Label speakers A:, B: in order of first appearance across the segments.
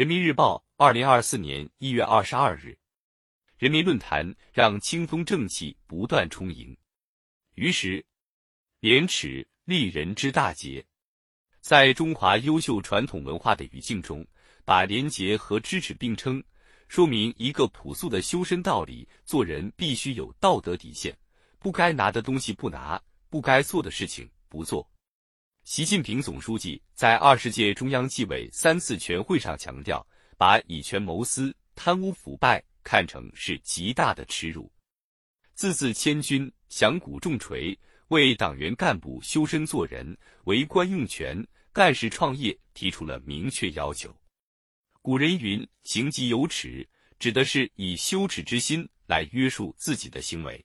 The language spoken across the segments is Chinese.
A: 人民日报，二零二四年一月二十二日。人民论坛让清风正气不断充盈。于是，廉耻立人之大节，在中华优秀传统文化的语境中，把廉洁和知耻并称，说明一个朴素的修身道理：做人必须有道德底线，不该拿的东西不拿，不该做的事情不做。习近平总书记在二十届中央纪委三次全会上强调，把以权谋私、贪污腐败。看成是极大的耻辱，字字千钧，响鼓重锤，为党员干部修身做人、为官用权、干事创业提出了明确要求。古人云：“行疾有耻”，指的是以羞耻之心来约束自己的行为。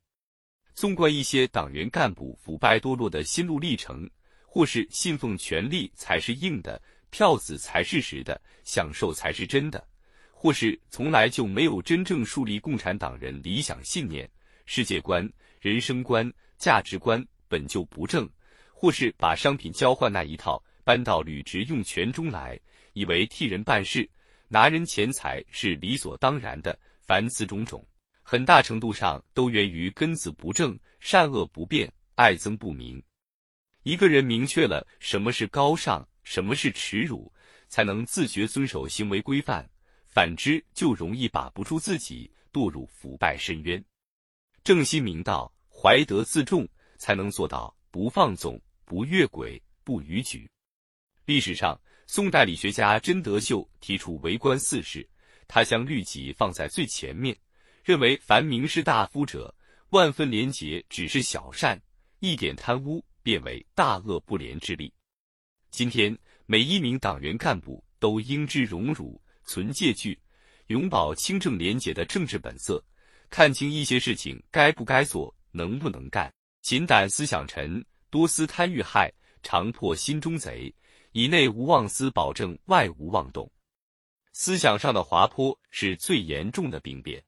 A: 纵观一些党员干部腐败堕落的心路历程，或是信奉权力才是硬的，票子才是实的，享受才是真的。或是从来就没有真正树立共产党人理想信念、世界观、人生观、价值观本就不正；或是把商品交换那一套搬到履职用权中来，以为替人办事、拿人钱财是理所当然的。凡此种种，很大程度上都源于根子不正、善恶不辨、爱憎不明。一个人明确了什么是高尚，什么是耻辱，才能自觉遵守行为规范。反之，就容易把不住自己，堕入腐败深渊。正心明道，怀德自重，才能做到不放纵、不越轨、不逾矩。历史上，宋代理学家甄德秀提出为官四事，他将律己放在最前面，认为凡名士大夫者，万分廉洁只是小善，一点贪污变为大恶不廉之力。今天，每一名党员干部都应知荣辱。存戒惧，永葆清正廉洁的政治本色，看清一些事情该不该做，能不能干。勤胆思想沉，多思贪欲害，常破心中贼。以内无妄思，保证外无妄动。思想上的滑坡是最严重的病变。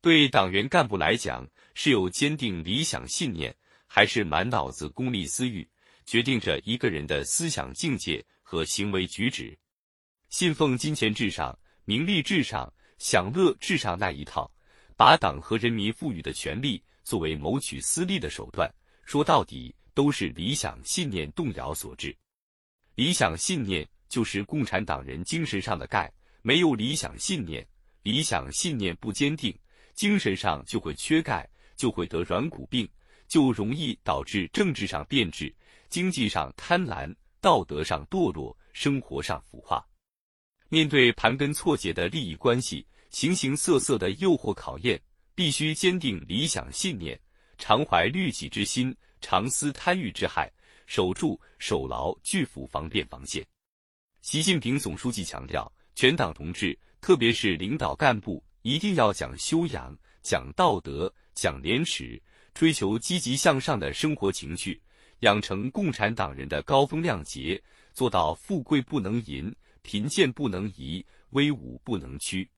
A: 对党员干部来讲，是有坚定理想信念，还是满脑子功利私欲，决定着一个人的思想境界和行为举止。信奉金钱至上、名利至上、享乐至上那一套，把党和人民赋予的权利作为谋取私利的手段，说到底都是理想信念动摇所致。理想信念就是共产党人精神上的钙，没有理想信念，理想信念不坚定，精神上就会缺钙，就会得软骨病，就容易导致政治上变质、经济上贪婪、道德上堕落、生活上腐化。面对盘根错节的利益关系、形形色色的诱惑考验，必须坚定理想信念，常怀律己之心，常思贪欲之害，守住、守牢拒腐防变防线。习近平总书记强调，全党同志，特别是领导干部，一定要讲修养、讲道德、讲廉耻，追求积极向上的生活情趣，养成共产党人的高风亮节，做到富贵不能淫。贫贱不能移，威武不能屈。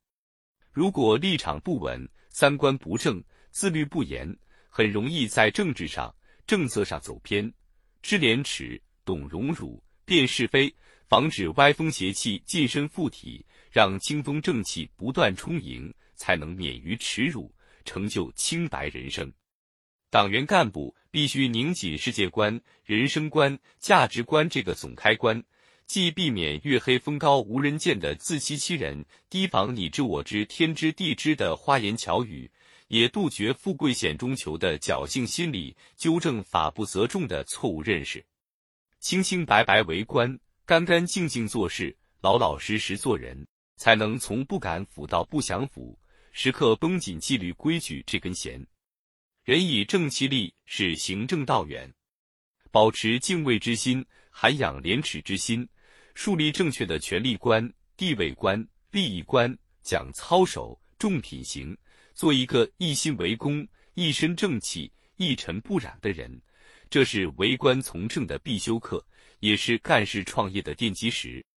A: 如果立场不稳、三观不正、自律不严，很容易在政治上、政策上走偏。知廉耻、懂荣辱、辨是非，防止歪风邪气近身附体，让清风正气不断充盈，才能免于耻辱，成就清白人生。党员干部必须拧紧世界观、人生观、价值观这个总开关。既避免月黑风高无人见的自欺欺人，提防你知我知天知地知的花言巧语，也杜绝富贵险中求的侥幸心理，纠正法不责众的错误认识。清清白白为官，干干净净做事，老老实实做人，才能从不敢腐到不想腐，时刻绷紧纪律规矩这根弦。人以正气立，是行正道远。保持敬畏之心，涵养廉耻之心。树立正确的权力观、地位观、利益观，讲操守、重品行，做一个一心为公、一身正气、一尘不染的人，这是为官从政的必修课，也是干事创业的奠基石。